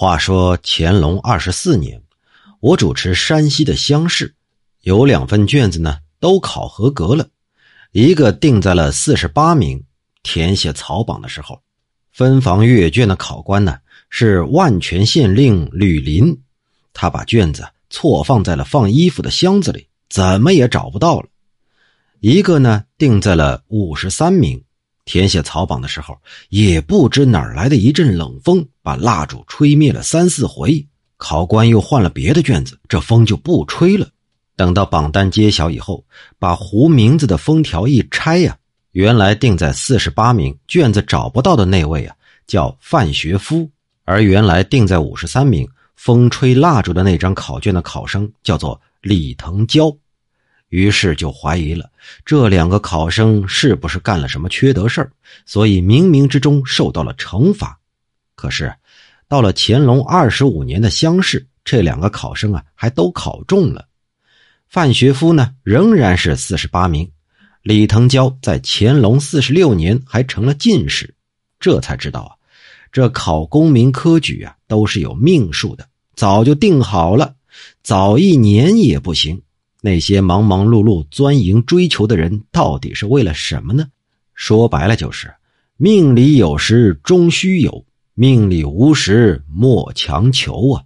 话说乾隆二十四年，我主持山西的乡试，有两份卷子呢都考合格了，一个定在了四十八名。填写草榜的时候，分房阅卷的考官呢是万全县令吕林，他把卷子错放在了放衣服的箱子里，怎么也找不到了。一个呢定在了五十三名。填写草榜的时候，也不知哪儿来的一阵冷风，把蜡烛吹灭了三四回。考官又换了别的卷子，这风就不吹了。等到榜单揭晓以后，把胡名字的封条一拆呀，原来定在四十八名卷子找不到的那位啊，叫范学夫；而原来定在五十三名风吹蜡烛的那张考卷的考生叫做李腾蛟。于是就怀疑了，这两个考生是不是干了什么缺德事儿，所以冥冥之中受到了惩罚。可是，到了乾隆二十五年的乡试，这两个考生啊，还都考中了。范学夫呢，仍然是四十八名；李腾蛟在乾隆四十六年还成了进士。这才知道啊，这考功名科举啊，都是有命数的，早就定好了，早一年也不行。那些忙忙碌碌钻营追求的人，到底是为了什么呢？说白了就是：命里有时终须有，命里无时莫强求啊。